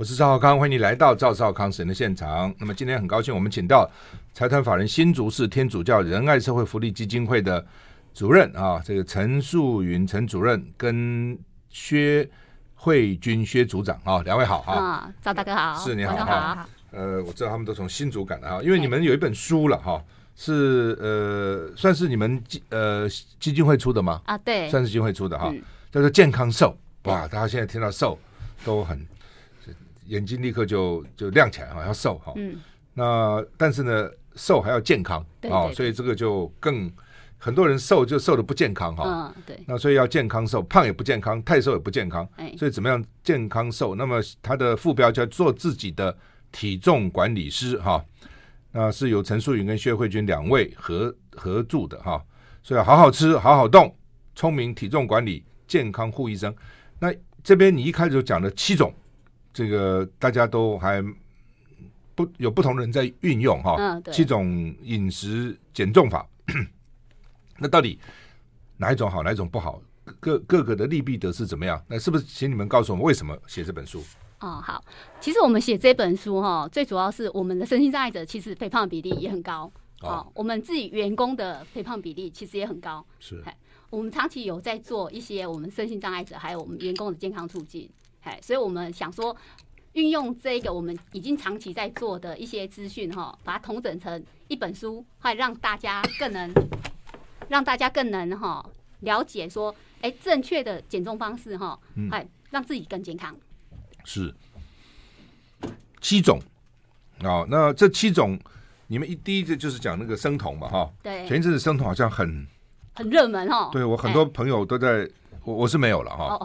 我是赵少康，欢迎你来到赵少康神的现场。那么今天很高兴，我们请到财团法人新竹市天主教仁爱社会福利基金会的主任啊，这个陈素云陈主任跟薛慧君薛组长啊，两位好啊，赵大哥好，是你好哈。呃，我知道他们都从新竹赶来哈，因为你们有一本书了哈，是呃，算是你们基呃基金会出的吗？啊，对，算是基金会出的哈，叫做健康瘦。哇，大家现在听到瘦都很。眼睛立刻就就亮起来哈，要瘦哈。嗯。那但是呢，瘦还要健康啊，所以这个就更很多人瘦就瘦的不健康哈。嗯，对。那所以要健康瘦，胖也不健康，太瘦也不健康。所以怎么样健康瘦？那么它的副标叫做自己的体重管理师哈。那是由陈淑云跟薛慧君两位合合著的哈。所以要好好吃，好好动，聪明体重管理，健康护一生。那这边你一开始就讲了七种。这个大家都还不有不同人在运用哈，嗯、七种饮食减重法，那到底哪一种好，哪一种不好？各各个的利弊得失怎么样？那是不是请你们告诉我们为什么写这本书？哦，好，其实我们写这本书哈，最主要是我们的身心障碍者其实肥胖比例也很高，哦，哦，我们自己员工的肥胖比例其实也很高，是，我们长期有在做一些我们身心障碍者还有我们员工的健康促进。哎，所以我们想说，运用这个我们已经长期在做的一些资讯哈，把它统整成一本书，还让大家更能 让大家更能哈了解说，哎，正确的减重方式哈，哎，让自己更健康。是。七种。啊，那这七种，你们一第一个就是讲那个生酮嘛哈，对，前一阵子生酮好像很很热门哦，对我很多朋友都在，我我是没有了哈，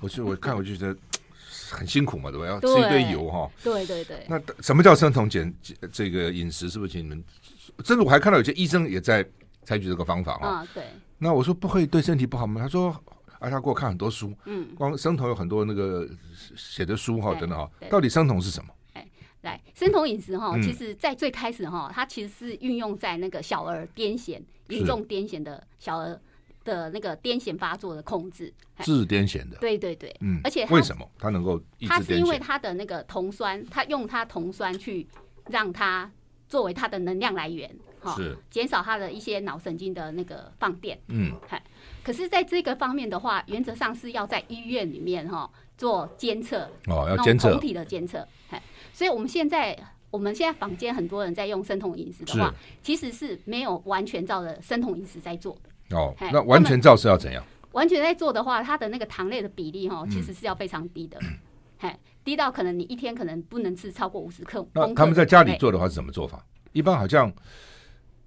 我是我看我就觉得。很辛苦嘛，对不对？要吃一堆油哈。对对对。那什么叫生酮减这个饮食？是不是请你们？甚至我还看到有些医生也在采取这个方法啊。对。那我说不会对身体不好吗？他说啊，他给我看很多书，嗯，光生酮有很多那个写的书哈，等等哈。到底生酮是什么？哎，来，生酮饮食哈，其实在最开始哈，它其实是运用在那个小儿癫痫严重癫痫的小儿。的那个癫痫发作的控制，治癫痫的，对对对，嗯，而且为什么？它能够？它是因为它的那个酮酸，它用它酮酸去让它作为它的能量来源，哈，是。减少它的一些脑神经的那个放电，嗯，可是在这个方面的话，原则上是要在医院里面哈做监测，哦，要监测，酮体的监测，所以我们现在我们现在坊间很多人在用生酮饮食的话，其实是没有完全照着生酮饮食在做的。哦，那完全照是要怎样？完全在做的话，它的那个糖类的比例哈，其实是要非常低的，嘿，低到可能你一天可能不能吃超过五十克。那他们在家里做的话是怎么做法？一般好像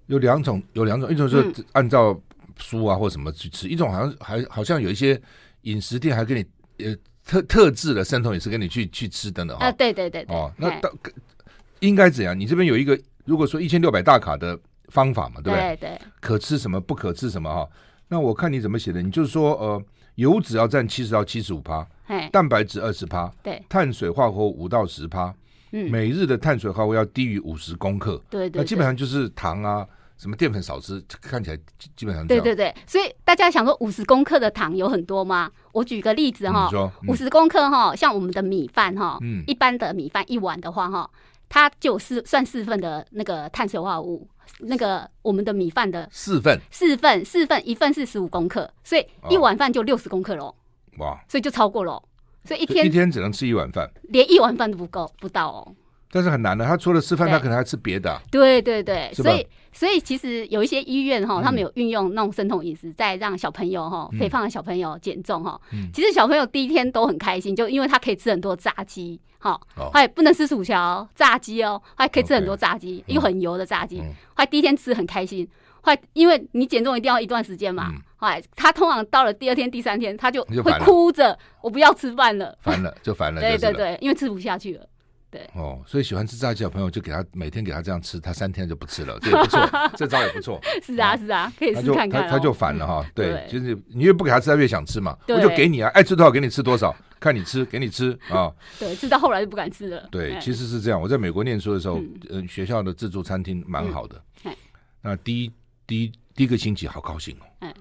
有两种，有两种，一种是按照书啊或什么去吃，一种好像还好像有一些饮食店还给你呃特特制的生酮饮食给你去去吃的呢。啊，对对对，哦，那到应该怎样？你这边有一个，如果说一千六百大卡的。方法嘛，对不对？对，对，可吃什么，不可吃什么哈。那我看你怎么写的，你就是说，呃，油脂要占七十到七十五趴，蛋白质二十趴，对，碳水化合物五到十趴，嗯，每日的碳水化合物要低于五十公克，对，对对，那基本上就是糖啊，什么淀粉少吃，看起来基本上对对对。所以大家想说五十公克的糖有很多吗？我举个例子哈，五十公克哈，像我们的米饭哈，嗯，一般的米饭一碗的话哈，它就是算四份的那个碳水化合物。那个我们的米饭的四份，四份四份一份是十五公克，所以一碗饭就六十公克喽。哇！所以就超过喽，所以一天一天只能吃一碗饭，连一碗饭都不够不到哦。但是很难的，他除了吃饭，他可能还吃别的。对对对，所以所以其实有一些医院哈，他们有运用那种生酮饮食，在让小朋友哈肥胖的小朋友减重哈。其实小朋友第一天都很开心，就因为他可以吃很多炸鸡，哈，还不能吃薯条，炸鸡哦，还可以吃很多炸鸡，又很油的炸鸡，还第一天吃很开心，还因为你减重一定要一段时间嘛，哎，他通常到了第二天、第三天，他就会哭着，我不要吃饭了，烦了就烦了，对对对，因为吃不下去了。对哦，所以喜欢吃炸鸡的朋友就给他每天给他这样吃，他三天就不吃了，这也 不错，这招也不错。是啊是啊，可以试看看。他就烦了哈，对，就是你越不给他吃，他越想吃嘛。我就给你啊，爱吃多少给你吃多少，看你吃，给你吃啊。对，吃到后来就不敢吃了。对，其实是这样。我在美国念书的时候，嗯，学校的自助餐厅蛮好的。那第一第一第一个星期好高兴哦。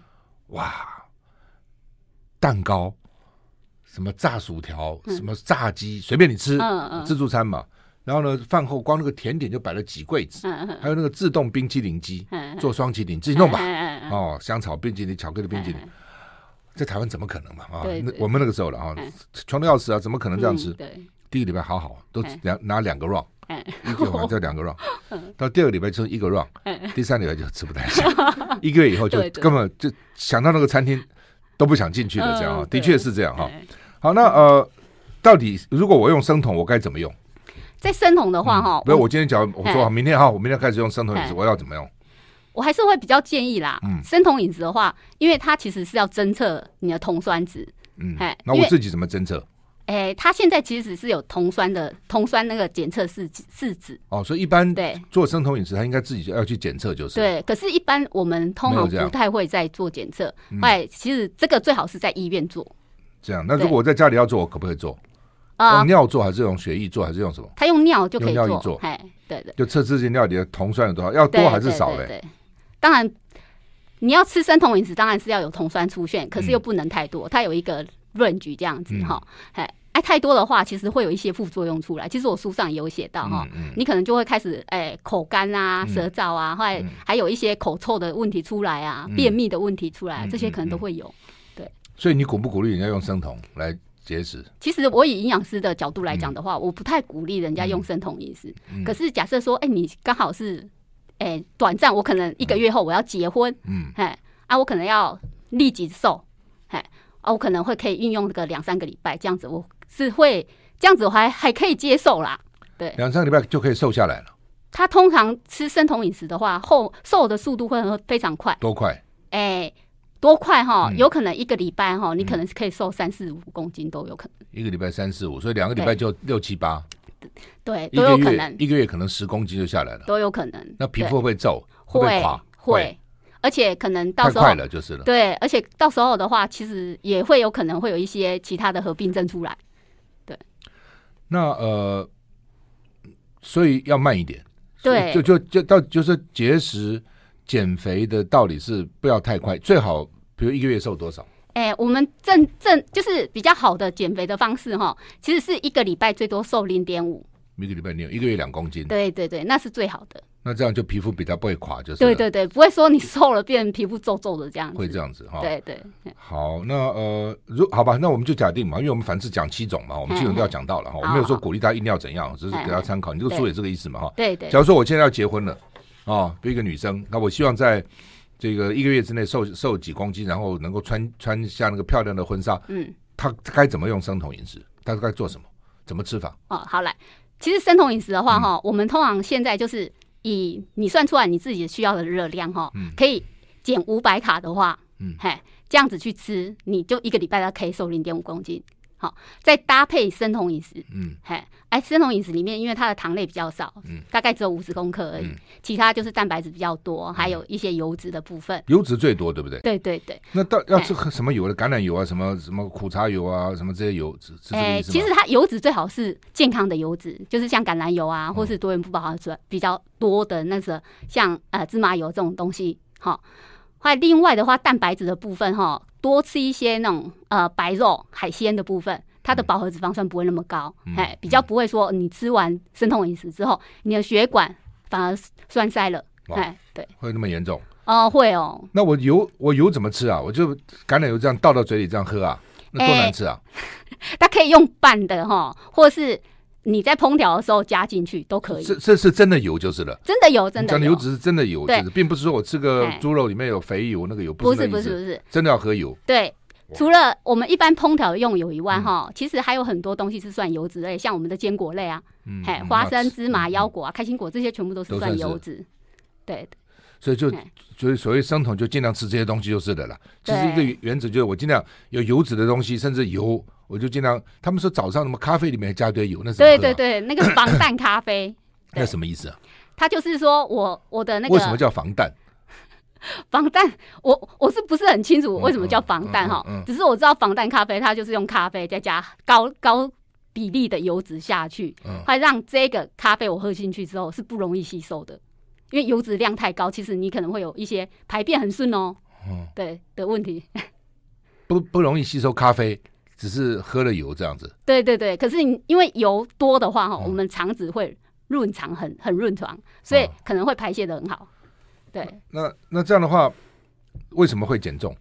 哇，蛋糕什么炸薯条，嗯、什么炸鸡，随便你吃，自助餐嘛。然后呢，饭后光那个甜点就摆了几柜子，还有那个自动冰淇淋机，嗯、做双淇淋自己弄吧。哦，香草冰淇淋、巧克力冰淇淋，嗯、在台湾怎么可能嘛？啊，我们那个时候了啊，嗯、穷的要死啊，怎么可能这样吃？嗯、第一个礼拜好好，都两拿两个 round，一个晚上两个 round，到第二个礼拜就一个 round，第三个礼拜就吃不太下，一个月以后就根本就想到那个餐厅都不想进去了，这样啊，的确是这样哈。好，那呃，到底如果我用生酮，我该怎么用？在生酮的话，哈，不是我今天讲，我说明天哈，我明天开始用生酮饮食，我要怎么用？我还是会比较建议啦，嗯，生酮饮食的话，因为它其实是要侦测你的酮酸值，嗯，哎，那我自己怎么侦测？哎，它现在其实是有酮酸的酮酸那个检测试试纸哦，所以一般对做生酮饮食，它应该自己就要去检测，就是对。可是，一般我们通常不太会再做检测，哎，其实这个最好是在医院做。这样，那如果我在家里要做，我可不可以做？用尿做还是用血液做还是用什么？他用尿就可以做，哎，对的，就测自己尿里的酮酸有多少，要多还是少嘞？对，当然你要吃生酮饮食，当然是要有酮酸出现，可是又不能太多，它有一个 range 这样子哈，哎，哎，太多的话其实会有一些副作用出来。其实我书上也有写到哈，你可能就会开始哎口干啊、舌燥啊，或者还有一些口臭的问题出来啊、便秘的问题出来，这些可能都会有。对，所以你鼓不鼓励人家用生酮来？节食，其实我以营养师的角度来讲的话，嗯、我不太鼓励人家用生酮饮食。嗯、可是假设说，哎、欸，你刚好是，哎、欸，短暂，我可能一个月后我要结婚，嗯，哎，啊，我可能要立即瘦，哎，啊，我可能会可以运用个两三个礼拜，这样子我是会这样子我还还可以接受啦。对，两三个礼拜就可以瘦下来了。他通常吃生酮饮食的话，后瘦的速度会非常快，多快？哎、欸。多快哈？有可能一个礼拜哈，你可能是可以瘦三四五公斤都有可能。一个礼拜三四五，所以两个礼拜就六七八。对，都有可能。一个月可能十公斤就下来了，都有可能。那皮肤会不会皱？会垮？会。而且可能到时候快了就是了。对，而且到时候的话，其实也会有可能会有一些其他的合并症出来。对。那呃，所以要慢一点。对。就就就到就是节食。减肥的道理是不要太快，最好比如一个月瘦多少？哎、欸，我们正正就是比较好的减肥的方式哈，其实是一个礼拜最多瘦零点五，一个礼拜零，一个月两公斤。对对对，那是最好的。那这样就皮肤比较不会垮，就是对对对，不会说你瘦了变皮肤皱皱的这样子。会这样子哈。对对。好，那呃，如好吧，那我们就假定嘛，因为我们凡是讲七种嘛，我们基本都要讲到了哈。我没有说鼓励大家一定要怎样，只是给他参考。你这个书也这个意思嘛哈。对对。假如说我现在要结婚了。哦，比如一个女生，那我希望在这个一个月之内瘦瘦几公斤，然后能够穿穿下那个漂亮的婚纱。嗯，她该怎么用生酮饮食？她该做什么？怎么吃法？哦，好来，其实生酮饮食的话，哈、嗯，我们通常现在就是以你算出来你自己需要的热量，哈、嗯，可以减五百卡的话，嗯，嘿，这样子去吃，你就一个礼拜它可以瘦零点五公斤。好，再搭配生酮饮食，嗯，嘿，哎，生酮饮食里面，因为它的糖类比较少，嗯，大概只有五十公克而已，嗯、其他就是蛋白质比较多，嗯、还有一些油脂的部分，油脂最多，对不对？对对对。那到要吃什么油的？橄榄油啊，什么什么苦茶油啊，什么这些油脂？哎，其实它油脂最好是健康的油脂，就是像橄榄油啊，或是多元不饱和脂比较多的那个，像呃芝麻油这种东西，好。还有另外的话，蛋白质的部分哈，多吃一些那种呃白肉、海鲜的部分，它的饱和脂肪酸不会那么高，哎、嗯，比较不会说你吃完生酮饮食之后，你的血管反而栓塞了，哎哇，对，会那么严重？哦、呃，会哦。那我油我油怎么吃啊？我就橄榄油这样倒到嘴里这样喝啊？那多难吃啊！欸、它可以用拌的哈，或是。你在烹调的时候加进去都可以，这这是真的油就是了，真的油，真的油，讲的油脂是真的油，对，并不是说我吃个猪肉里面有肥油，那个油不是不是不是，真的要喝油。对，除了我们一般烹调用油以外，哈，其实还有很多东西是算油脂类，像我们的坚果类啊，哎，花生、芝麻、腰果啊、开心果这些全部都是算油脂。对，所以就所以所谓生酮就尽量吃这些东西就是的了。其实一个原则就是我尽量有油脂的东西，甚至油。我就经常，他们说早上什么咖啡里面加堆油，那是对对对，那个防弹咖啡，那什么意思啊？他就是说我我的那个为什么叫防弹？防弹，我我是不是很清楚为什么叫防弹哈？只是我知道防弹咖啡，它就是用咖啡再加高高比例的油脂下去，会让这个咖啡我喝进去之后是不容易吸收的，因为油脂量太高，其实你可能会有一些排便很顺哦，对的问题，不不容易吸收咖啡。只是喝了油这样子。对对对，可是你因为油多的话哈，我们肠子会润肠很很润肠，所以可能会排泄的很好。对，那那这样的话，为什么会减重？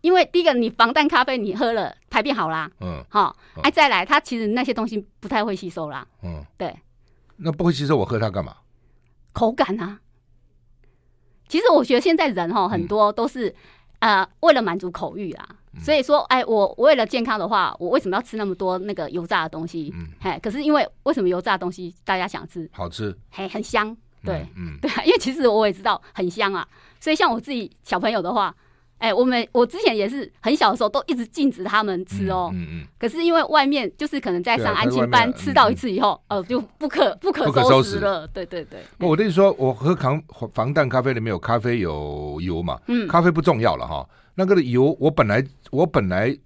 因为第一个，你防弹咖啡你喝了排便好啦，嗯，好，哎，再来，它其实那些东西不太会吸收啦，嗯，对。那不会吸收，我喝它干嘛？口感啊。其实我觉得现在人哈很多都是呃为了满足口欲啊，所以说哎，我为了健康的话，我为什么要吃那么多那个油炸的东西？嗯，嘿，可是因为为什么油炸的东西大家想吃？好吃，嘿，很香，对，嗯，对啊，因为其实我也知道很香啊，所以像我自己小朋友的话。哎、欸，我们我之前也是很小的时候都一直禁止他们吃哦。嗯嗯。可是因为外面就是可能在上安亲班吃到一次以后，呃，就不可 不可收拾了。对对对。我跟你说，我喝防防弹咖啡里面有咖啡有油嘛？嗯。咖啡不重要了哈，那个的油我本来我本来。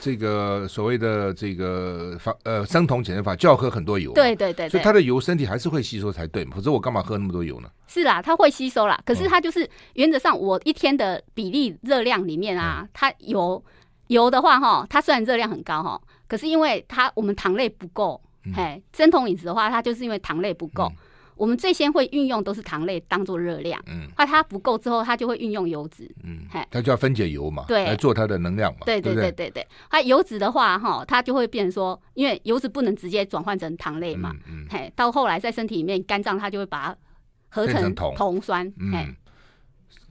这个所谓的这个法呃生酮减肥法就要喝很多油，对对对，所以它的油身体还是会吸收才对嘛，否则我干嘛喝那么多油呢？是啦，它会吸收啦，可是它就是原则上我一天的比例热量里面啊，嗯、它油油的话哈，它虽然热量很高哈，可是因为它我们糖类不够，嗯、嘿，生酮饮食的话，它就是因为糖类不够。嗯我们最先会运用都是糖类当做热量，嗯，那它不够之后，它就会运用油脂，嗯，它就要分解油嘛，对，来做它的能量嘛，对对对？对对。它油脂的话，哈，它就会变成说，因为油脂不能直接转换成糖类嘛，嗯，嘿，到后来在身体里面肝脏它就会把它合成酮酸，嗯，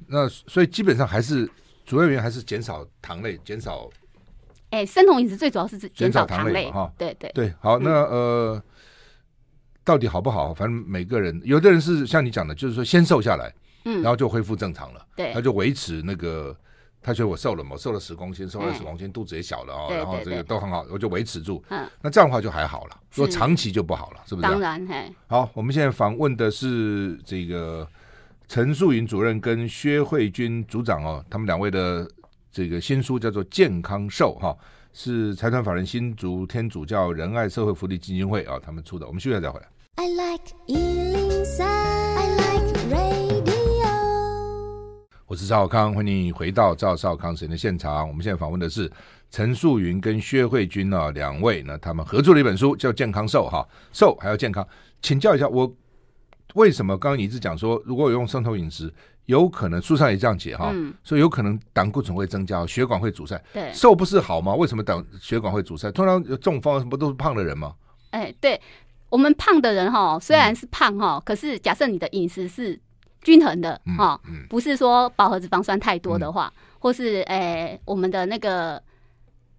那所以基本上还是主要原因还是减少糖类，减少，哎，生酮饮食最主要是减少糖类哈，对对。对，好，那呃。到底好不好？反正每个人，有的人是像你讲的，就是说先瘦下来，嗯，然后就恢复正常了，对，他就维持那个，他觉得我瘦了嘛，瘦了十公斤，瘦了十公斤，肚子也小了哦，然后这个都很好，我就维持住，嗯，那这样的话就还好了，如果长期就不好了，是不是？当然，嘿，好，我们现在访问的是这个陈素云主任跟薛慧君组长哦，他们两位的这个新书叫做《健康瘦》哈。是财团法人新竹天主教仁爱社会福利基金会啊，他们出的。我们休息再回来。I like 103, I like radio。我是赵少康，欢迎回到赵少康时间的现场。我们现在访问的是陈素云跟薛慧君啊两位呢，他们合作的一本书叫《健康瘦》哈，瘦还要健康。请教一下我，为什么刚刚你一直讲说，如果我用生酮饮食？有可能书上也这样写哈，嗯、所以有可能胆固醇会增加，血管会阻塞。对，瘦不是好吗？为什么胆血管会阻塞？通常中风什么都是胖的人吗？哎、欸，对我们胖的人哈，虽然是胖哈，嗯、可是假设你的饮食是均衡的哈，不是说饱和脂肪酸太多的话，嗯、或是哎、欸、我们的那个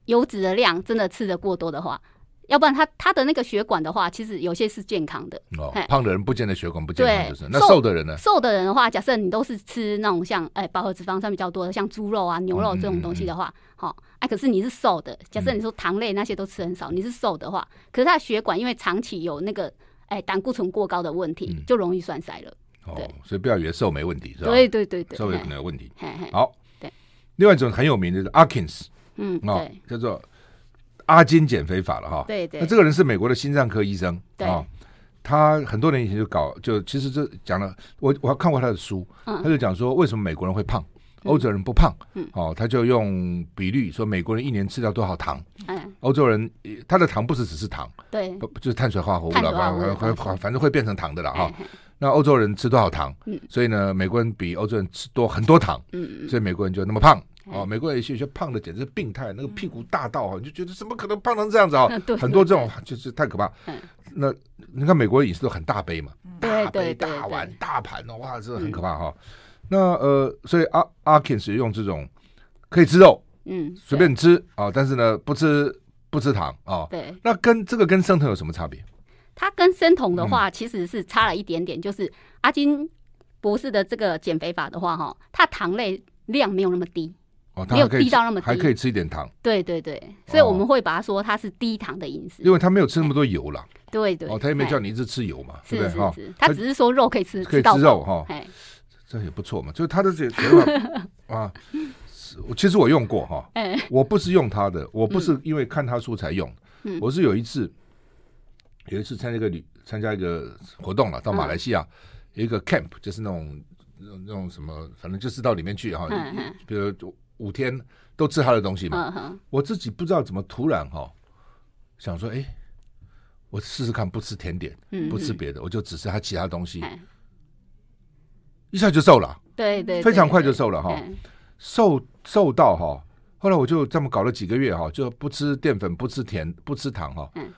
油脂的量真的吃的过多的话。要不然他他的那个血管的话，其实有些是健康的。哦，胖的人不见得血管不健康，就是那瘦的人呢？瘦的人的话，假设你都是吃那种像哎饱和脂肪酸比较多的，像猪肉啊、牛肉这种东西的话，好哎，可是你是瘦的。假设你说糖类那些都吃很少，你是瘦的话，可是他的血管因为长期有那个哎胆固醇过高的问题，就容易栓塞了。哦，所以不要以为瘦没问题，是吧？对对对对，瘦有可能有问题。好，对。另外一种很有名的是 Atkins，嗯，哦，叫做。阿金减肥法了哈，对对，那这个人是美国的心脏科医生，对啊，他很多年以前就搞，就其实这讲了，我我还看过他的书，他就讲说为什么美国人会胖，欧洲人不胖，哦，他就用比率说美国人一年吃掉多少糖，欧洲人他的糖不是只是糖，对，不就是碳水化合物了，反反反正会变成糖的了哈。那欧洲人吃多少糖？所以呢，美国人比欧洲人吃多很多糖，所以美国人就那么胖。哦，美国有些有些胖的简直是病态，那个屁股大到哈，你就觉得怎么可能胖成这样子啊？很多这种就是太可怕。那你看美国的饮食都很大杯嘛，大杯大碗大盘的哇，这很可怕哈。那呃，所以阿阿 Ken 是用这种可以吃肉，嗯，随便吃啊，但是呢不吃不吃糖啊。对。那跟这个跟生酮有什么差别？它跟生酮的话其实是差了一点点，就是阿金博士的这个减肥法的话哈，它糖类量没有那么低。哦，没有低到那么低，还可以吃一点糖。对对对，所以我们会把它说它是低糖的饮食，因为他没有吃那么多油了。对对，哦，他也没叫你一直吃油嘛，是不是？哈，他只是说肉可以吃，可以吃肉哈。这也不错嘛，就是他的这个 啊，其实我用过哈，我不是用他的，我不是因为看他书才用，我是有一次有一次参加一个旅参加一个活动了，到马来西亚有一个 camp，就是那种那种什么，反正就是到里面去哈，比如。五天都吃他的东西嘛。我自己不知道怎么突然哈、哦，想说，哎，我试试看不吃甜点，嗯、不吃别的，我就只吃他其他东西，嗯、一下就瘦了。对对，非常快就瘦了哈，瘦瘦到哈，后来我就这么搞了几个月哈，就不吃淀粉，不吃甜，不吃糖哈。嗯，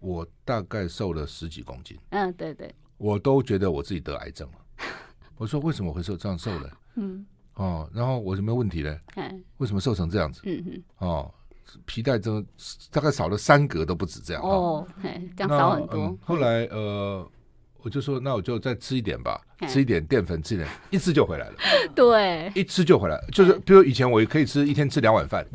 我大概瘦了十几公斤。嗯，对对，我都觉得我自己得癌症了。我说为什么会瘦这样瘦了？嗯，哦，然后我有没有问题呢？嗯，为什么瘦成这样子？嗯嗯，哦，皮带这大概少了三格都不止这样。哦，这样少很多。后来呃。我就说，那我就再吃一点吧，吃一点淀粉，吃一点，一吃就回来了。对，一吃就回来，就是比如以前我可以吃一天吃两碗饭，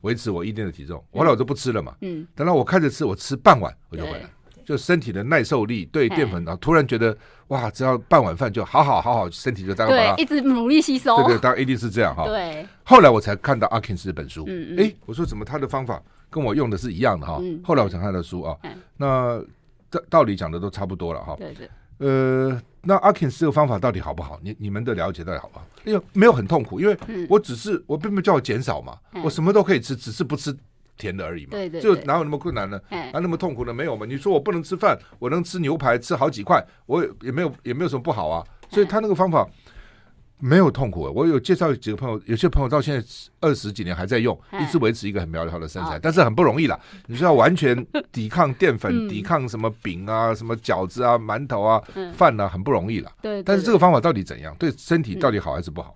维持我一定的体重。后来我就不吃了嘛。嗯，等到我开始吃，我吃半碗我就回来，就身体的耐受力对淀粉，然后突然觉得哇，只要半碗饭就好好好好，身体就大概对，一直努力吸收。对对，当然一定是这样哈。对。后来我才看到阿 Ken 这本书，嗯哎，我说怎么他的方法跟我用的是一样的哈？后来我才看的书啊，那。道道理讲的都差不多了哈。对对。呃，那阿 Ken 这个方法到底好不好？你你们的了解到底好不好？因为没有很痛苦，因为我只是我并没有叫我减少嘛，我什么都可以吃，只是不吃甜的而已嘛。对对。就哪有那么困难呢？哪那么痛苦呢？没有嘛？你说我不能吃饭，我能吃牛排，吃好几块，我也没有也没有什么不好啊。所以他那个方法。没有痛苦，我有介绍几个朋友，有些朋友到现在二十几年还在用，一直维持一个很苗条的身材，但是很不容易啦。你说要完全抵抗淀粉，抵抗什么饼啊、什么饺子啊、馒头啊、饭啊，很不容易啦。对，但是这个方法到底怎样？对身体到底好还是不好？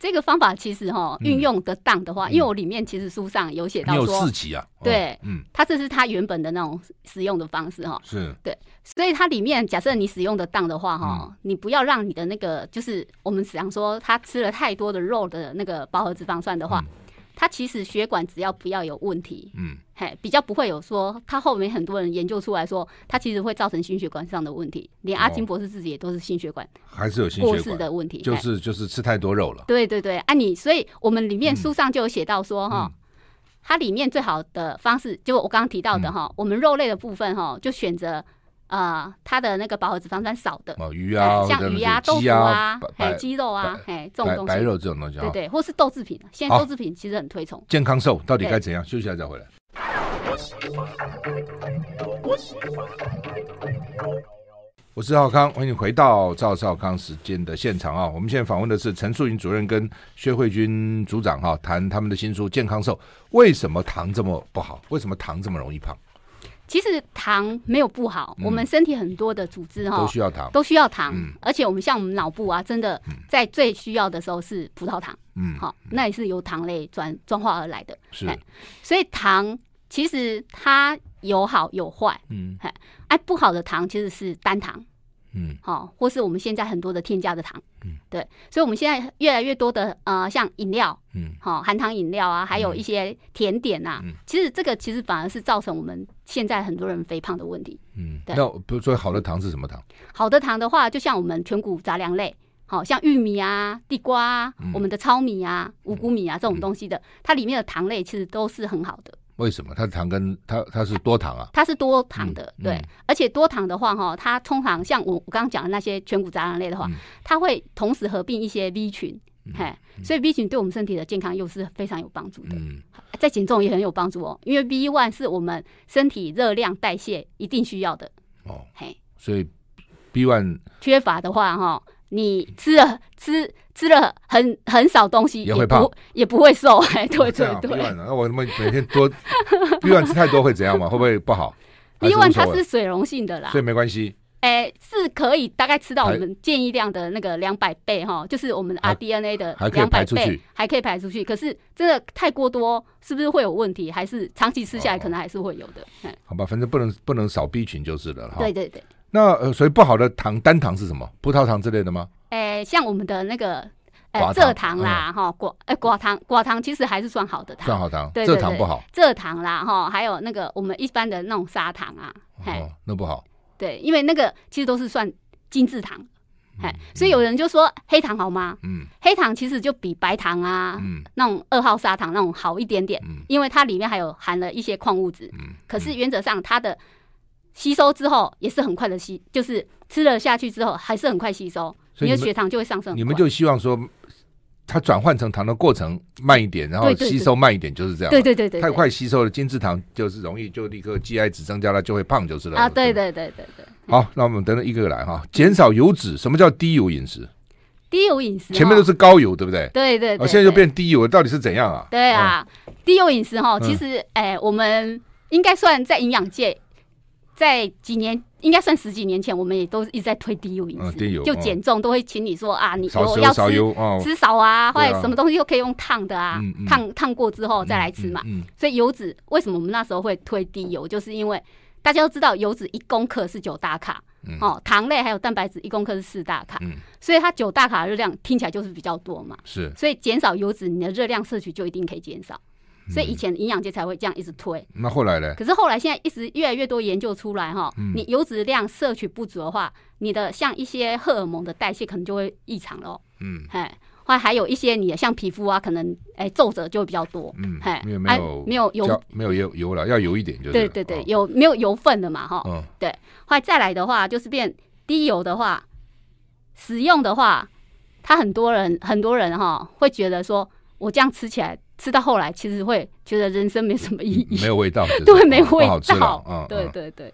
这个方法其实哈，运用得当的话，嗯、因为我里面其实书上有写到说，四级啊，对，嗯，它这是它原本的那种使用的方式哈，是。对，所以它里面假设你使用得当的话哈，嗯、你不要让你的那个就是我们想说他吃了太多的肉的那个饱和脂肪酸的话。嗯它其实血管只要不要有问题，嗯，嘿，比较不会有说，它后面很多人研究出来说，它其实会造成心血管上的问题。连阿金博士自己也都是心血管还是有心血管的问题，就是就是吃太多肉了。对对对，啊你，所以我们里面书上就有写到说哈，它里面最好的方式，就我刚刚提到的哈，我们肉类的部分哈，就选择。啊，它的那个饱和脂肪酸少的，鱼啊，像鱼啊、豆腐啊、哎、鸡肉啊、哎这种东西，白肉这种东西，对对，或是豆制品，现在豆制品其实很推崇。健康瘦到底该怎样？休息一下再回来。我是赵少康，欢迎回到赵少康时间的现场啊！我们现在访问的是陈素云主任跟薛慧君组长哈，谈他们的新书《健康瘦》，为什么糖这么不好？为什么糖这么容易胖？其实糖没有不好，嗯、我们身体很多的组织哈都需要糖，都需要糖。嗯、而且我们像我们脑部啊，真的在最需要的时候是葡萄糖。嗯，好，那也是由糖类转转化而来的。是，所以糖其实它有好有坏。嗯，哎，不好的糖其实是单糖。嗯，好，或是我们现在很多的添加的糖，嗯，对，所以我们现在越来越多的呃，像饮料，嗯，好，含糖饮料啊，还有一些甜点呐，嗯，其实这个其实反而是造成我们现在很多人肥胖的问题，嗯，对。那比如说好的糖是什么糖？好的糖的话，就像我们全谷杂粮类，好像玉米啊、地瓜啊、我们的糙米啊、五谷米啊这种东西的，它里面的糖类其实都是很好的。为什么？它的糖跟它它是多糖啊？它是多糖的，嗯、对，嗯、而且多糖的话哈，它通常像我我刚刚讲的那些全谷杂粮类的话，嗯、它会同时合并一些 B 群，嗯、嘿，所以 B 群对我们身体的健康又是非常有帮助的，嗯、在减重也很有帮助哦，因为 B one 是我们身体热量代谢一定需要的哦，嘿，所以 B one 缺乏的话哈。你吃了吃吃了很很少东西，也会胖，也不会瘦。哎，对对对。那我们每天多 B1 吃太多会怎样嘛？会不会不好？B1 它是水溶性的啦，所以没关系。哎，是可以大概吃到我们建议量的那个两百倍哈，就是我们的 rDNA 的两百倍，还可以排出去。可是真的太过多，是不是会有问题？还是长期吃下来可能还是会有的。好吧，反正不能不能少 B 群就是了哈。对对对。那呃，所以不好的糖单糖是什么？葡萄糖之类的吗？诶，像我们的那个呃蔗糖啦，哈寡诶果糖果糖其实还是算好的糖，算好糖，蔗糖不好。蔗糖啦，哈，还有那个我们一般的那种砂糖啊，哦，那不好。对，因为那个其实都是算精制糖，哎，所以有人就说黑糖好吗？嗯，黑糖其实就比白糖啊，嗯，那种二号砂糖那种好一点点，嗯，因为它里面还有含了一些矿物质，嗯，可是原则上它的。吸收之后也是很快的吸，就是吃了下去之后还是很快吸收，你的血糖就会上升。你们就希望说，它转换成糖的过程慢一点，然后吸收慢一点，就是这样。对对对对，太快吸收了精制糖就是容易就立刻 GI 值增加了，就会胖就是了。啊，对对对对对。好，那我们等等一个个来哈，减少油脂。什么叫低油饮食？低油饮食，前面都是高油，对不对？对对。哦，现在就变低油，到底是怎样啊？对啊，低油饮食哈，其实哎，我们应该算在营养界，在几年。应该算十几年前，我们也都一直在推低油饮食，嗯、就减重都会请你说啊，你我要吃吃少啊，或者什么东西又可以用烫的啊，烫烫、嗯、过之后再来吃嘛。所以油脂为什么我们那时候会推低油，就是因为大家都知道油脂一公克是九大卡，嗯、哦，糖类还有蛋白质一公克是四大卡，嗯、所以它九大卡热量听起来就是比较多嘛。是，所以减少油脂，你的热量摄取就一定可以减少。所以以前营养界才会这样一直推，那后来呢？可是后来现在一直越来越多研究出来哈，你油脂量摄取不足的话，你的像一些荷尔蒙的代谢可能就会异常喽。嗯，哎，或还有一些你的像皮肤啊，可能哎皱褶就会比较多。嗯，哎，没有没有油，没有油油了，要油一点就是。对对对，有没有油分的嘛？哈，嗯，对。后来再来的话，就是变低油的话，使用的话，他很多人很多人哈会觉得说，我这样吃起来。吃到后来，其实会觉得人生没什么意义，没有味道，对，没味道，嗯，对对对，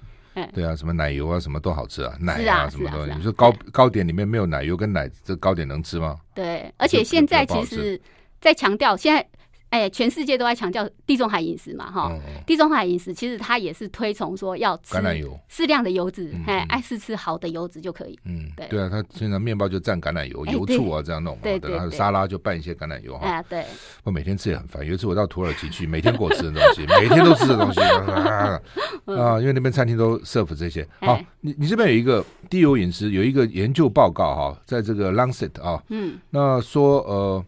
对啊，什么奶油啊，什么都好吃啊，奶啊，什么东西，你说糕糕点里面没有奶油跟奶，这糕点能吃吗？对，而且现在其实，在强调现在。哎，全世界都在强调地中海饮食嘛，哈，地中海饮食其实它也是推崇说要吃橄榄油，适量的油脂，哎，爱是吃好的油脂就可以。嗯，对，对啊，它经常面包就蘸橄榄油、油醋啊这样弄，对，然后沙拉就拌一些橄榄油哈。啊，对。我每天吃也很烦，有一次我到土耳其去，每天给我吃的东西，每天都吃的东西 啊，因为那边餐厅都 serve 这些。好，你你这边有一个低油饮食，有一个研究报告哈，在这个 Lancet 啊，嗯，那说呃。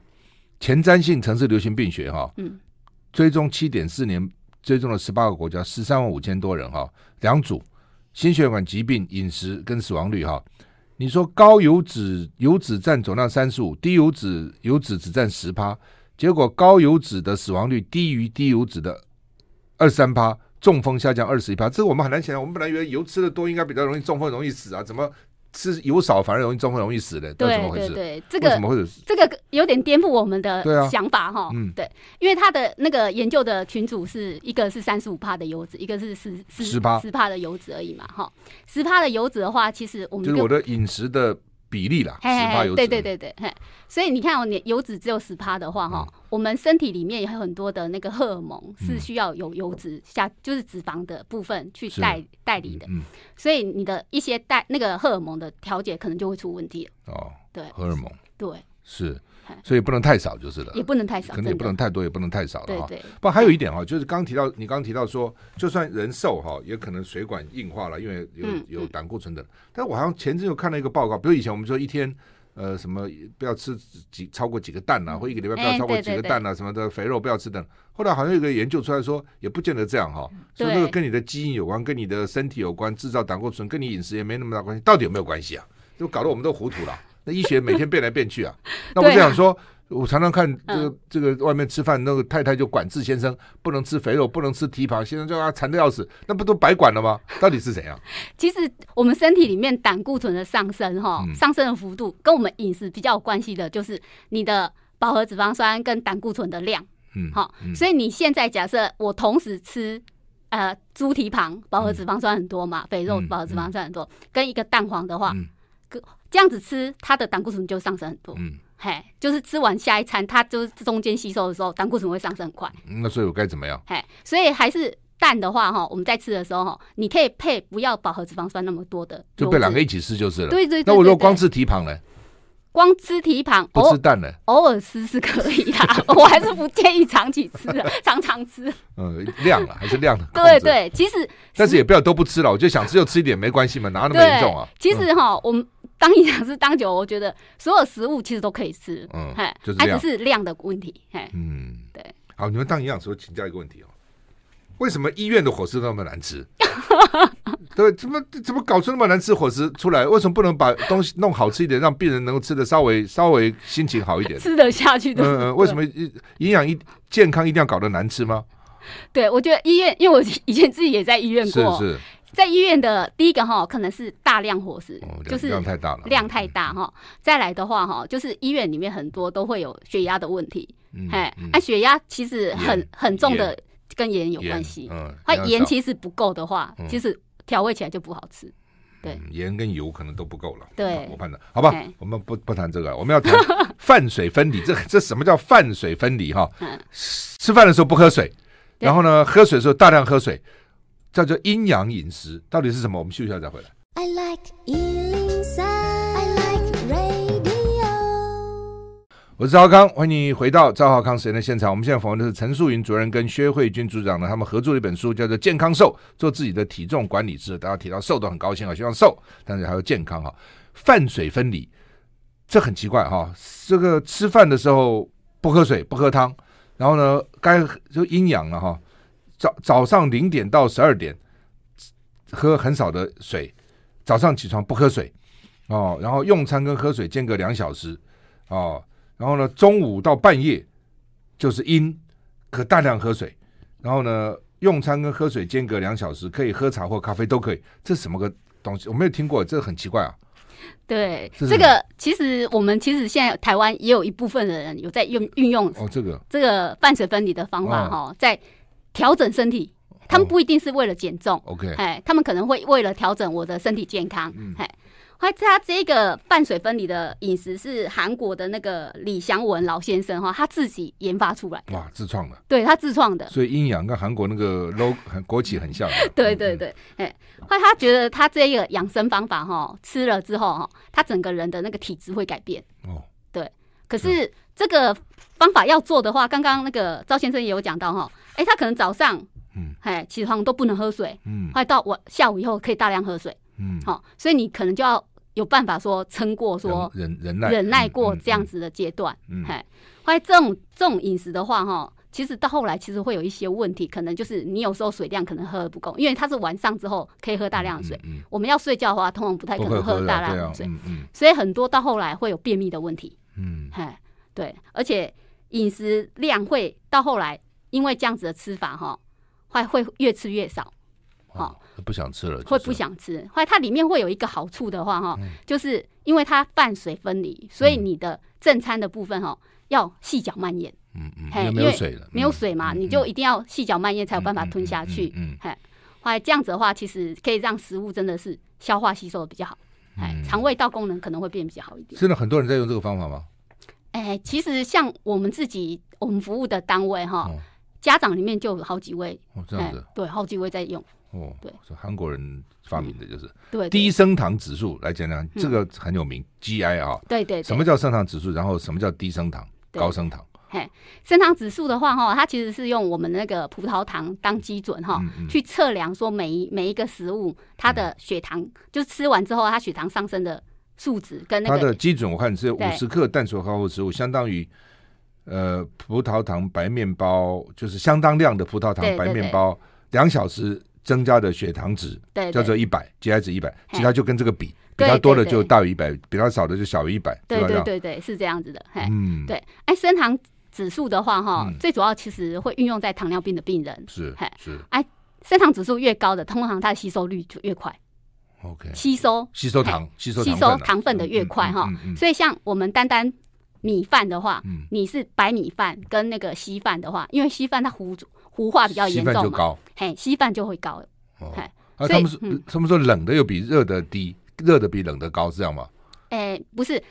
前瞻性城市流行病学哈，嗯，追踪七点四年，追踪了十八个国家，十三万五千多人哈，两组心血管疾病、饮食跟死亡率哈。你说高油脂油脂占总量三十五，低油脂油脂只占十趴，结果高油脂的死亡率低于低油脂的二三趴，中风下降二十一趴。这个我们很难想象，我们本来以为油吃的多应该比较容易中风、容易死啊，怎么？吃油少反而容易中风容易死的，对对对，这个怎么会这个有点颠覆我们的想法哈。嗯，对，因为他的那个研究的群组是一个是三十五帕的油脂，一个是十十帕十帕的油脂而已嘛，哈。十帕的油脂的话，其实我们就是我的饮食的。比例啦，十趴油脂，对对对对，所以你看哦，你油脂只有十趴的话，哈，我们身体里面也有很多的那个荷尔蒙是需要有油脂下，就是脂肪的部分去代代理的，所以你的一些代那个荷尔蒙的调节可能就会出问题了。哦，对，荷尔蒙，对，是。所以不能太少就是了，也不能太少，可能也不能太多，也不能太少了哈。不，还有一点哈，就是刚提到你刚提到说，就算人瘦哈，也可能水管硬化了，因为有有胆固醇的。但我好像前阵又看了一个报告，比如以前我们说一天呃什么不要吃几超过几个蛋啊，或一个礼拜不要超过几个蛋啊，什么的肥肉不要吃等。后来好像有个研究出来说，也不见得这样哈。所以这个跟你的基因有关，跟你的身体有关，制造胆固醇跟你饮食也没那么大关系。到底有没有关系啊？就搞得我们都糊涂了。那医学每天变来变去啊，那我就想说，我常常看这个这个外面吃饭，那个太太就管制先生不能吃肥肉，不能吃蹄膀，先生叫他馋的要死，那不都白管了吗？到底是怎样？其实我们身体里面胆固醇的上升，哈，上升的幅度跟我们饮食比较有关系的，就是你的饱和脂肪酸跟胆固醇的量，嗯，好，所以你现在假设我同时吃呃猪蹄膀，饱和脂肪酸很多嘛，肥肉饱和脂肪酸很多，跟一个蛋黄的话，这样子吃，它的胆固醇就上升很多。嗯，嘿，就是吃完下一餐，它就是中间吸收的时候，胆固醇会上升很快。那所以我该怎么样？嘿，所以还是蛋的话，哈，我们在吃的时候，哈，你可以配不要饱和脂肪酸那么多的，就配两个一起吃就是了。对对对。那我如果光吃蹄膀呢？光吃蹄膀不吃蛋呢？偶尔吃是可以的，我还是不建议长期吃的，常常吃。嗯，量了还是量的。对对，其实但是也不要都不吃了，我就想吃就吃一点没关系嘛，哪那么严重啊？其实哈，我们。当营养师当久，我觉得所有食物其实都可以吃，嗯，嘿，就是还只是量的问题，嘿，嗯，对。好，你们当营养师，请教一个问题哦，为什么医院的伙食那么难吃？对，怎么怎么搞出那么难吃伙食出来？为什么不能把东西弄好吃一点，让病人能够吃的稍微稍微心情好一点，吃得下去的？嗯嗯，为什么营养一健康一定要搞得难吃吗？对，我觉得医院，因为我以前自己也在医院过，是是。在医院的第一个哈，可能是大量伙食，哦、就是量太大了，量太大哈。再来的话哈，就是医院里面很多都会有血压的问题，哎、血压其实很很重的，跟盐有关系。嗯，它盐其实不够的话，嗯、其实调味起来就不好吃。对，盐、嗯、跟油可能都不够了。对，我判断，好吧，我们不不谈这个，我们要谈 饭水分离。这这什么叫饭水分离？哈，吃饭的时候不喝水，然后呢，喝水的时候大量喝水。叫做阴阳饮食，到底是什么？我们休息一下再回来。I like 103, I like radio。我是赵少康，欢迎你回到赵浩康实验的现场。我们现在访问的是陈素云主任跟薛慧君组长呢，他们合作的一本书叫做《健康瘦》，做自己的体重管理师。大家提到瘦都很高兴啊，希望瘦，但是还有健康哈。饭水分离，这很奇怪哈。这个吃饭的时候不喝水不喝汤，然后呢，该就阴阳了哈。早早上零点到十二点喝很少的水，早上起床不喝水哦，然后用餐跟喝水间隔两小时哦，然后呢，中午到半夜就是阴，可大量喝水，然后呢，用餐跟喝水间隔两小时，可以喝茶或咖啡都可以，这是什么个东西？我没有听过，这个很奇怪啊。对，这个其实我们其实现在台湾也有一部分的人有在用运用哦，这个这个饭水分离的方法哈、哦，在。调整身体，他们不一定是为了减重，OK，哎，他们可能会为了调整我的身体健康，哎，他他这个半水分离的饮食是韩国的那个李祥文老先生哈，他自己研发出来的，哇，自创的，对他自创的，所以阴阳跟韩国那个 logo 国旗很像，对对对，哎，后来他觉得他这个养生方法哈，吃了之后哈，他整个人的那个体质会改变，哦，对，可是这个方法要做的话，刚刚那个赵先生也有讲到哈。哎，他可能早上，嗯，哎，起床都不能喝水，嗯，后来到我下午以后可以大量喝水，嗯，好，所以你可能就要有办法说撑过说忍忍耐忍耐过这样子的阶段，嗯，哎，后来这种这种饮食的话，哈，其实到后来其实会有一些问题，可能就是你有时候水量可能喝的不够，因为它是晚上之后可以喝大量的水，我们要睡觉的话，通常不太可能喝大量的水，嗯，所以很多到后来会有便秘的问题，嗯，哎，对，而且饮食量会到后来。因为这样子的吃法哈，会会越吃越少，哦，不想吃了，会不想吃。后来它里面会有一个好处的话哈，就是因为它饭水分离，所以你的正餐的部分哈要细嚼慢咽。嗯嗯，没有水了，没有水嘛，你就一定要细嚼慢咽才有办法吞下去。嗯，嘿，后来这样子的话，其实可以让食物真的是消化吸收的比较好，哎，肠胃道功能可能会变比较好一点。真的很多人在用这个方法吗？哎，其实像我们自己我们服务的单位哈。家长里面就有好几位哦，这样子。对，好几位在用。哦，对，是韩国人发明的，就是、嗯、对低升糖指数来讲讲，这个很有名、嗯、GI 啊，对，对对，什么叫升糖指数？然后什么叫低升糖、高升糖？嘿，升糖指数的话哈，它其实是用我们那个葡萄糖当基准哈，去测量说每一每一个食物它的血糖，嗯、就是吃完之后它血糖上升的数值跟那个它的基准，我看是五十克碳水化合物食物相当于。呃，葡萄糖白面包就是相当量的葡萄糖白面包，两小时增加的血糖值，对，叫做一百，GI 值一百，其他就跟这个比，比较多的就大于一百，比较少的就小于一百，对对对对，是这样子的，嗯，对，哎，升糖指数的话，哈，最主要其实会运用在糖尿病的病人，是，是，哎，升糖指数越高的，通常它的吸收率就越快，OK，吸收。吸收糖吸收吸收糖分的越快哈，所以像我们单单。米饭的话，嗯，你是白米饭跟那个稀饭的话，因为稀饭它糊糊化比较严重嘛，嘿，稀饭就会高。哦，啊，他们说他们说冷的又比热的低，热的比冷的高，是这样吗？哎，不是，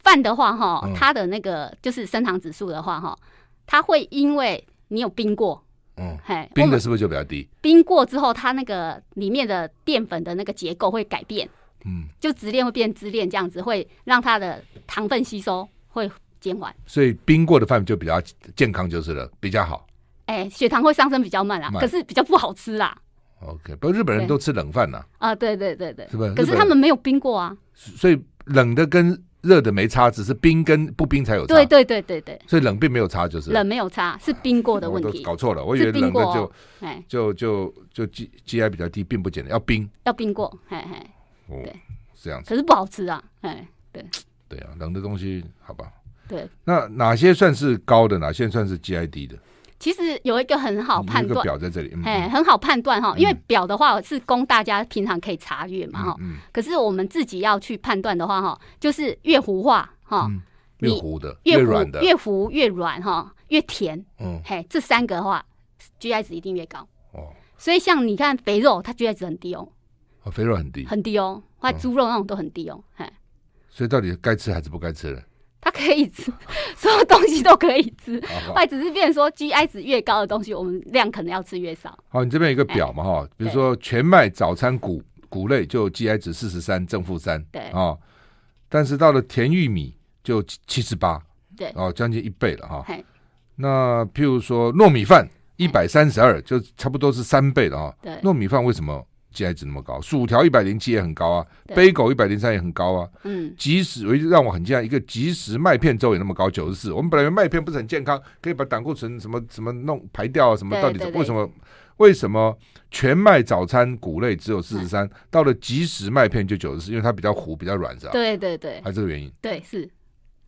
饭的话哈，它的那个就是升糖指数的话哈，它会因为你有冰过，嗯，嘿，冰的是不是就比较低？冰过之后，它那个里面的淀粉的那个结构会改变，嗯，就直链会变支链，这样子会让它的糖分吸收。会减缓，所以冰过的饭就比较健康，就是了，比较好。哎，血糖会上升比较慢啦，可是比较不好吃啦。OK，不过日本人都吃冷饭呐。啊，对对对对，是不是？可是他们没有冰过啊。所以冷的跟热的没差，只是冰跟不冰才有差。对对对对对。所以冷并没有差，就是冷没有差，是冰过的问题。搞错了，我以为冷的就哎就就就 G GI 比较低，并不简单，要冰要冰过，嘿嘿。哦，这样子。可是不好吃啊，哎，对。对啊，冷的东西好吧。对，那哪些算是高的，哪些算是 GID 的其实有一个很好判断表在这里，哎、嗯，很好判断哈，因为表的话是供大家平常可以查阅嘛哈、嗯嗯。可是我们自己要去判断的话哈，就是越糊化哈、嗯，越糊的，越软的，越糊越软哈，越甜。嗯，嘿，这三个的话，GI 值一定越高。哦，所以像你看肥肉，它 GI 值很低哦。哦，肥肉很低，很低哦。或者猪肉那种都很低哦。嘿，所以到底该吃还是不该吃呢？它可以吃，所有东西都可以吃，或只是变成说 GI 值越高的东西，我们量可能要吃越少。好，你这边有一个表嘛哈，比如说全麦早餐谷谷类就 GI 值四十三正负三，对啊，但是到了甜玉米就七十八，对哦，将近一倍了哈。那譬如说糯米饭一百三十二，就差不多是三倍了哈。对，糯米饭为什么？GI 值那么高，薯条一百零七也很高啊，杯狗一百零三也很高啊。嗯，即使我让我很惊讶，一个即食麦片粥也那么高，九十四。我们本来麦片不是很健康，可以把胆固醇什么什么弄排掉啊，什么到底为什么？为什么全麦早餐谷类只有四十三，到了即食麦片就九十四？因为它比较糊，比较软，是吧？对对对，还是这个原因？对，是。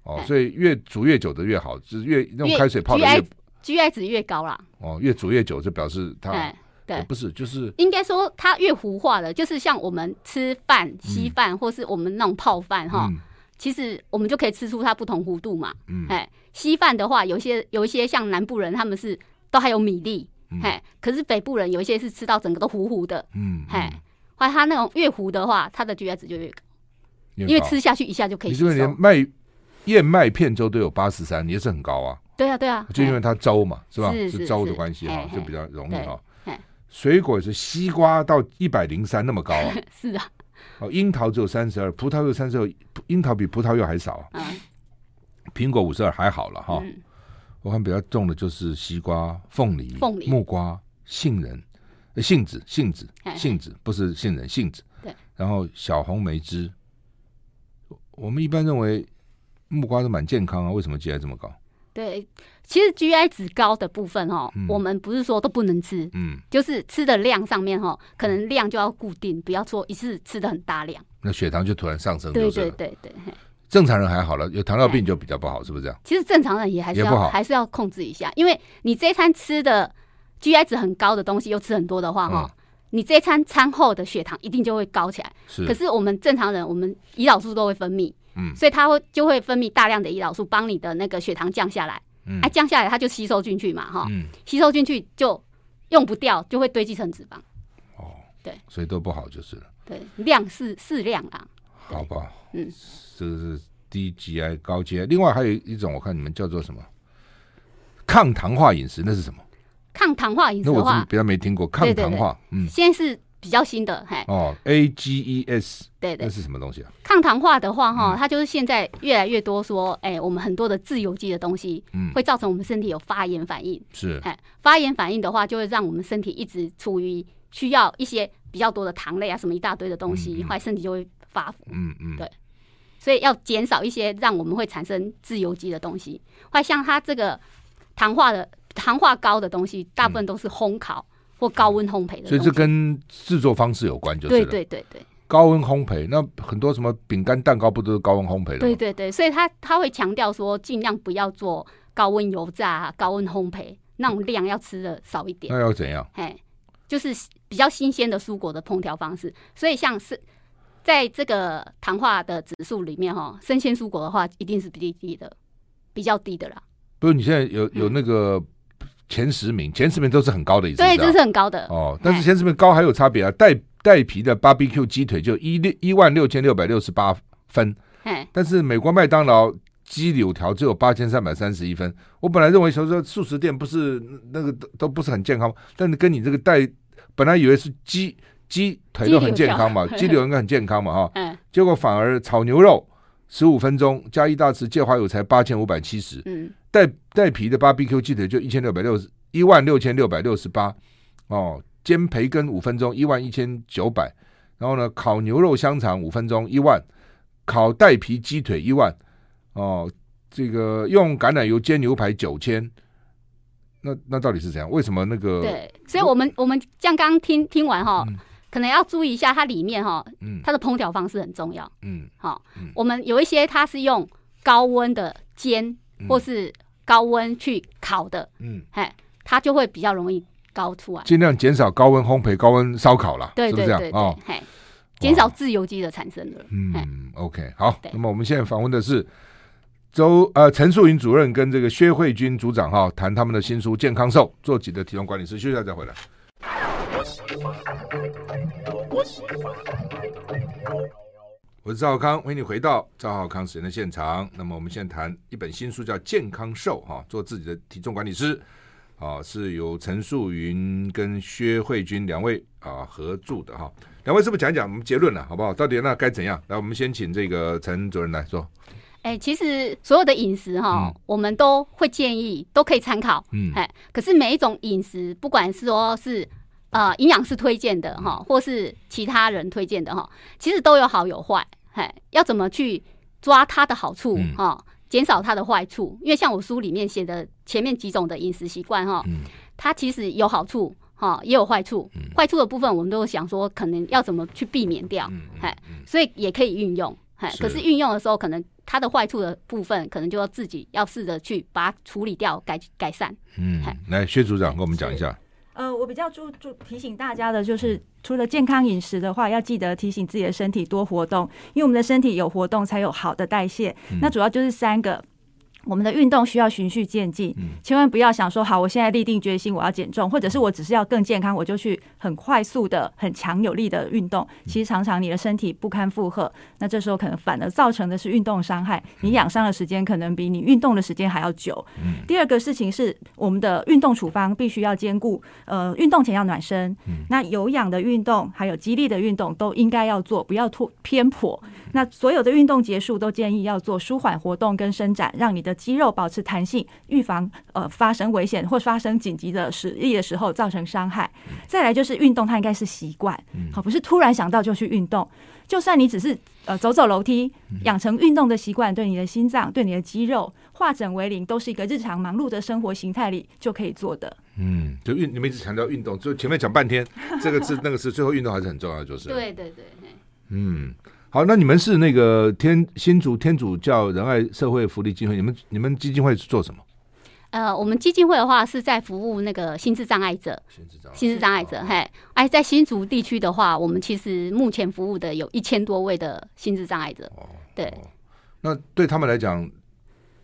哦，所以越煮越久的越好，就是越用开水泡的越 GI 值越高啦。哦，越煮越久就表示它。对，不是，就是应该说它越糊化了，就是像我们吃饭、稀饭，或是我们那种泡饭哈、嗯，其实我们就可以吃出它不同弧度嘛。嗯，哎，稀饭的话，有些有一些像南部人，他们是都还有米粒，哎、嗯，可是北部人有一些是吃到整个都糊糊的，嗯，哎，或者它那种越糊的话，它的 GI 值就越高，因为吃下去一下就可以吸收。你是不是连麦燕麦片粥都有八十三，也是很高啊。对啊，对啊，就因为它粥嘛，是吧？是粥的关系哈，就比较容易哈。水果是西瓜到一百零三那么高啊？是啊。哦，樱桃只有三十二，葡萄柚三十二，樱桃比葡萄柚还少。嗯。苹果五十二还好了哈、嗯。我看比较重的就是西瓜、凤梨、凤梨、木瓜、杏仁、杏子、杏子、杏子，不是杏仁，杏子。对。然后小红莓汁。我们一般认为木瓜是蛮健康啊，为什么 GI 这么高？对，其实 GI 值高的部分哦、嗯，我们不是说都不能吃，嗯，就是吃的量上面哈，可能量就要固定，不要说一次吃的很大量，那血糖就突然上升。对对对对，正常人还好了，有糖尿病就比较不好，是不是这样？其实正常人也还是要还是要控制一下，因为你这一餐吃的 GI 值很高的东西又吃很多的话哈、嗯，你这一餐餐后的血糖一定就会高起来。是，可是我们正常人，我们胰岛素都会分泌。嗯，所以它会就会分泌大量的胰岛素，帮你的那个血糖降下来。嗯，哎，降下来它就吸收进去嘛，哈，嗯，吸收进去就用不掉，就会堆积成脂肪。哦，对，所以都不好就是了。对，量是适量啊。好吧，嗯，这个是低 GI 高 GI，另外还有一种，我看你们叫做什么抗糖化饮食，那是什么？抗糖化饮食的话，那我是比较没听过抗糖化。对对对嗯，现在是。比较新的，嘿。哦，AGEs，对对，那是什么东西啊？抗糖化的话，哈、嗯，它就是现在越来越多说，哎、欸，我们很多的自由基的东西，嗯，会造成我们身体有发炎反应，是，哎，发炎反应的话，就会让我们身体一直处于需要一些比较多的糖类啊，什么一大堆的东西，后来身体就会发福，嗯嗯，对，所以要减少一些让我们会产生自由基的东西，或像它这个糖化的糖化高的东西，大部分都是烘烤。或高温烘焙的，所以这跟制作方式有关，就是对对对对。高温烘焙，那很多什么饼干、蛋糕不都是高温烘焙的？对对对，所以他他会强调说，尽量不要做高温油炸、高温烘焙，那种量要吃的少一点。那要怎样？哎，就是比较新鲜的蔬果的烹调方式。所以像是在这个糖化的指数里面，哈，生鲜蔬果的话，一定是比较低的，比较低的啦。不是，你现在有有那个。嗯前十名，前十名都是很高的，一次。对，这是很高的哦。但是前十名高还有差别啊，带带皮的 BBQ 鸡腿就一六一万六千六百六十八分，但是美国麦当劳鸡柳条只有八千三百三十一分。我本来认为说说素食店不是那个都都不是很健康，但是跟你这个带，本来以为是鸡鸡腿都很健康嘛，鸡柳应该很健康嘛哈，嗯结果反而炒牛肉十五分钟加一大匙芥花油才八千五百七十，嗯。带带皮的 BBQ 鸡腿就一千六百六十一万六千六百六十八哦，煎培根五分钟一万一千九百，然后呢，烤牛肉香肠五分钟一万，烤带皮鸡腿一万哦，这个用橄榄油煎牛排九千，那那到底是怎样？为什么那个？对，所以我们我们像刚刚听听完哈、嗯，可能要注意一下它里面哈，嗯，它的烹调方式很重要，嗯，好、嗯，我们有一些它是用高温的煎或是。高温去烤的，嗯，嘿，它就会比较容易高出来。尽量减少高温烘焙、高温烧烤啦，对对对对，哦，减少自由基的产生了。嗯，OK，好。那么我们现在访问的是周呃陈素云主任跟这个薛慧君组长哈，谈他们的新书《健康瘦》，做几个体重管理师。休息一下再回来。我是赵少康，欢迎你回到赵浩康时间的现场。那么我们现在谈一本新书，叫《健康瘦》哈，做自己的体重管理师啊，是由陈素云跟薛慧君两位啊合著的哈。两位是不是讲一讲我们结论了，好不好？到底那该怎样？来，我们先请这个陈主任来说。哎、欸，其实所有的饮食哈，嗯、我们都会建议，都可以参考。嗯，哎，可是每一种饮食，不管是说是。呃，营养师推荐的哈，或是其他人推荐的哈，其实都有好有坏，嘿，要怎么去抓它的好处哈，减、嗯、少它的坏处？因为像我书里面写的前面几种的饮食习惯哈，它其实有好处哈，也有坏处。坏处的部分我们都想说，可能要怎么去避免掉，嘿，所以也可以运用，嘿，可是运用的时候，可能它的坏处的部分，可能就要自己要试着去把它处理掉，改改善。嗯，来，薛组长跟我们讲一下。呃，我比较注注提醒大家的就是，除了健康饮食的话，要记得提醒自己的身体多活动，因为我们的身体有活动才有好的代谢。那主要就是三个。我们的运动需要循序渐进，千万不要想说好，我现在立定决心我要减重，或者是我只是要更健康，我就去很快速的、很强有力的运动。其实常常你的身体不堪负荷，那这时候可能反而造成的是运动伤害，你养伤的时间可能比你运动的时间还要久。第二个事情是，我们的运动处方必须要兼顾，呃，运动前要暖身，那有氧的运动还有肌力的运动都应该要做，不要脱偏颇。那所有的运动结束都建议要做舒缓活动跟伸展，让你的肌肉保持弹性，预防呃发生危险或发生紧急的实力的时候造成伤害。再来就是运动，它应该是习惯，好，不是突然想到就去运动。就算你只是呃走走楼梯，养成运动的习惯，对你的心脏、对你的肌肉化整为零，都是一个日常忙碌的生活形态里就可以做的。嗯，就运你们一直强调运动，就前面讲半天这个字 那个字，最后运动还是很重要，就是对对对，嗯。好，那你们是那个天新竹天主教仁爱社会福利基金会，你们你们基金会是做什么？呃，我们基金会的话是在服务那个心智障碍者，心智障碍心智障碍者，嘿，哎，在新竹地区的话，我们其实目前服务的有一千多位的心智障碍者。哦，对。那对他们来讲，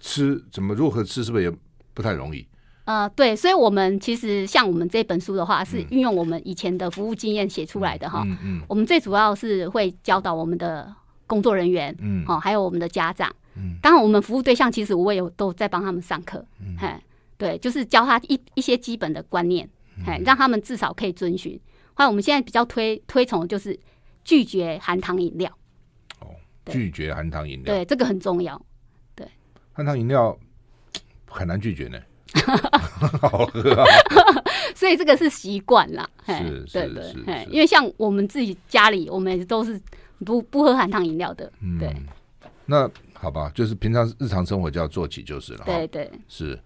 吃怎么如何吃，是不是也不太容易？呃，对，所以，我们其实像我们这本书的话，是运用我们以前的服务经验写出来的哈。嗯嗯。我们最主要是会教导我们的工作人员，嗯，哦，还有我们的家长。嗯。当然，我们服务对象其实我也有都在帮他们上课。嗯。对，就是教他一一些基本的观念，嘿，让他们至少可以遵循。还有我们现在比较推推崇的就是拒绝含糖饮料。哦，拒绝含糖饮料。对，这个很重要。对。含糖饮料很难拒绝呢。好喝啊！所以这个是习惯啦，是，对对，因为像我们自己家里，我们都是不不喝含糖饮料的，对。那好吧，就是平常日常生活就要做起就是了。对对，是。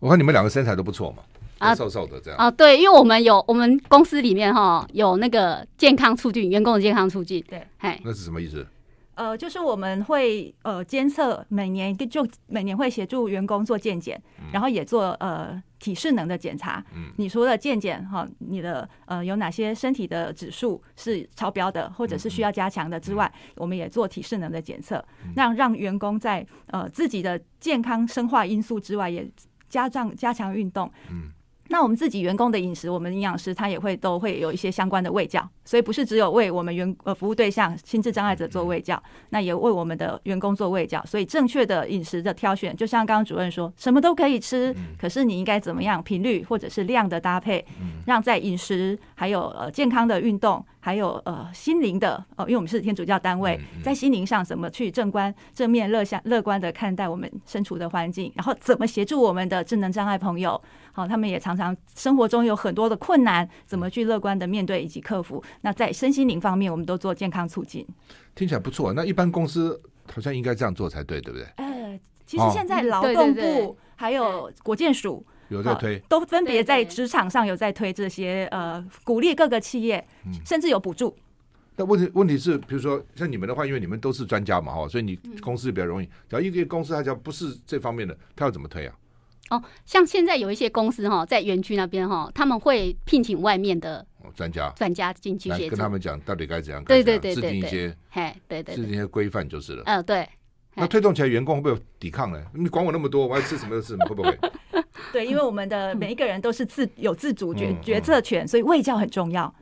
我看你们两个身材都不错嘛，啊，瘦瘦的这样啊。对，因为我们有我们公司里面哈有那个健康促进员工的健康促进，对，那是什么意思？呃，就是我们会呃监测，每年就每年会协助员工做健检，嗯、然后也做呃体适能的检查。嗯，你除了健检哈，你的呃有哪些身体的指数是超标的，或者是需要加强的之外，我们也做体适能的检测，让、嗯、让员工在呃自己的健康生化因素之外，也加上加强运动。嗯。那我们自己员工的饮食，我们营养师他也会都会有一些相关的喂教，所以不是只有为我们员呃服务对象心智障碍者做喂教，那也为我们的员工做喂教。所以正确的饮食的挑选，就像刚刚主任说，什么都可以吃，可是你应该怎么样频率或者是量的搭配，让在饮食还有呃健康的运动，还有呃心灵的哦，因为我们是天主教单位，在心灵上怎么去正观正面乐向乐观的看待我们身处的环境，然后怎么协助我们的智能障碍朋友。好，他们也常常生活中有很多的困难，怎么去乐观的面对以及克服？那在身心灵方面，我们都做健康促进。听起来不错，那一般公司好像应该这样做才对，对不对？呃，其实现在劳动部还有国健署有在推，都分别在职场上有在推这些呃，鼓励各个企业，甚至有补助。但问题问题是，比如说像你们的话，因为你们都是专家嘛，哈，所以你公司比较容易。只要一个公司它只要不是这方面的，它要怎么推啊？哦，像现在有一些公司哈，在园区那边哈，他们会聘请外面的专家专家进去协助，跟他们讲到底该怎样，对对对，制定一些，嘿，对对，制定一些规范就是了。嗯，对。那推动起来，员工会不会有抵抗呢？你管我那么多，我要吃什么就吃什么，会不会？对，因为我们的每一个人都是自有自主决决策权，所以卫教很重要。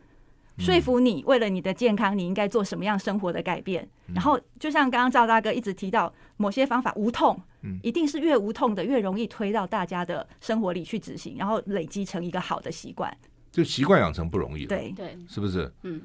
说服你，为了你的健康，你应该做什么样生活的改变？然后，就像刚刚赵大哥一直提到，某些方法无痛，一定是越无痛的越容易推到大家的生活里去执行，然后累积成一个好的习惯。就习惯养成不容易，对对，是不是？嗯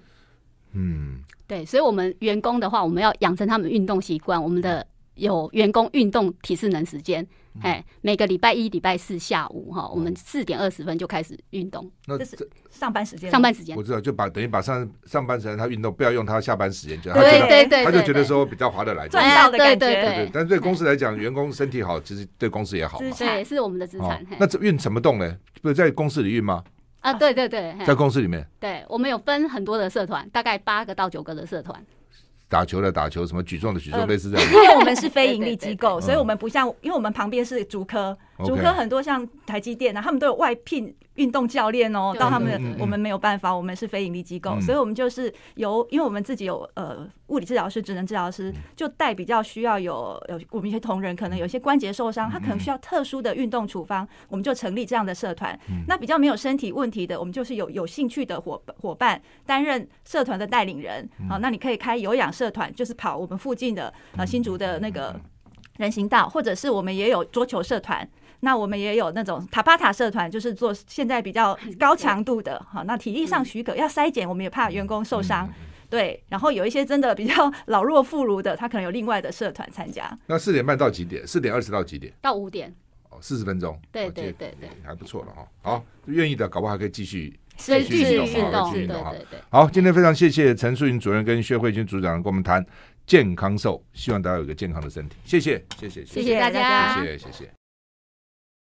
嗯，对，所以我们员工的话，我们要养成他们运动习惯，我们的。有员工运动体适能时间，哎，每个礼拜一、礼拜四下午哈，我们四点二十分就开始运动。那这是上班时间，上班时间我知道，就把等于把上上班时间他运动，不要用他下班时间，就对对对，他就觉得说比较划得来，赚到的感觉。对对，但是对公司来讲，员工身体好，其实对公司也好。对，是我们的资产。那这运什么动呢？不是在公司里运吗？啊，对对对，在公司里面。对，我们有分很多的社团，大概八个到九个的社团。打球的打球，什么举重的举重，类似这样。因为我们是非盈利机构，所以我们不像，因为我们旁边是竹科，竹科很多像台积电啊，他们都有外聘运动教练哦。到他们，我们没有办法，我们是非盈利机构，所以我们就是由，因为我们自己有呃物理治疗师、职能治疗师，就带比较需要有有我们一些同仁可能有些关节受伤，他可能需要特殊的运动处方，我们就成立这样的社团。那比较没有身体问题的，我们就是有有兴趣的伙伙伴担任社团的带领人。好，那你可以开有氧社团，就是跑我们附近的呃新竹的那个人行道，或者是我们也有桌球社团，那我们也有那种塔巴塔社团，就是做现在比较高强度的。哈，那体力上许可要筛检，我们也怕员工受伤。对，然后有一些真的比较老弱妇孺的，他可能有另外的社团参加。那四点半到几点？四点二十到几点？到五点。哦，四十分钟。对对对对，还不错了哈。好，愿意的搞不好还可以继续。继续运动，对对对。好，今天非常谢谢陈淑云主任跟薛慧君组长跟我们谈健康瘦，希望大家有一个健康的身体。谢谢，谢谢，谢谢大家，谢谢，谢谢。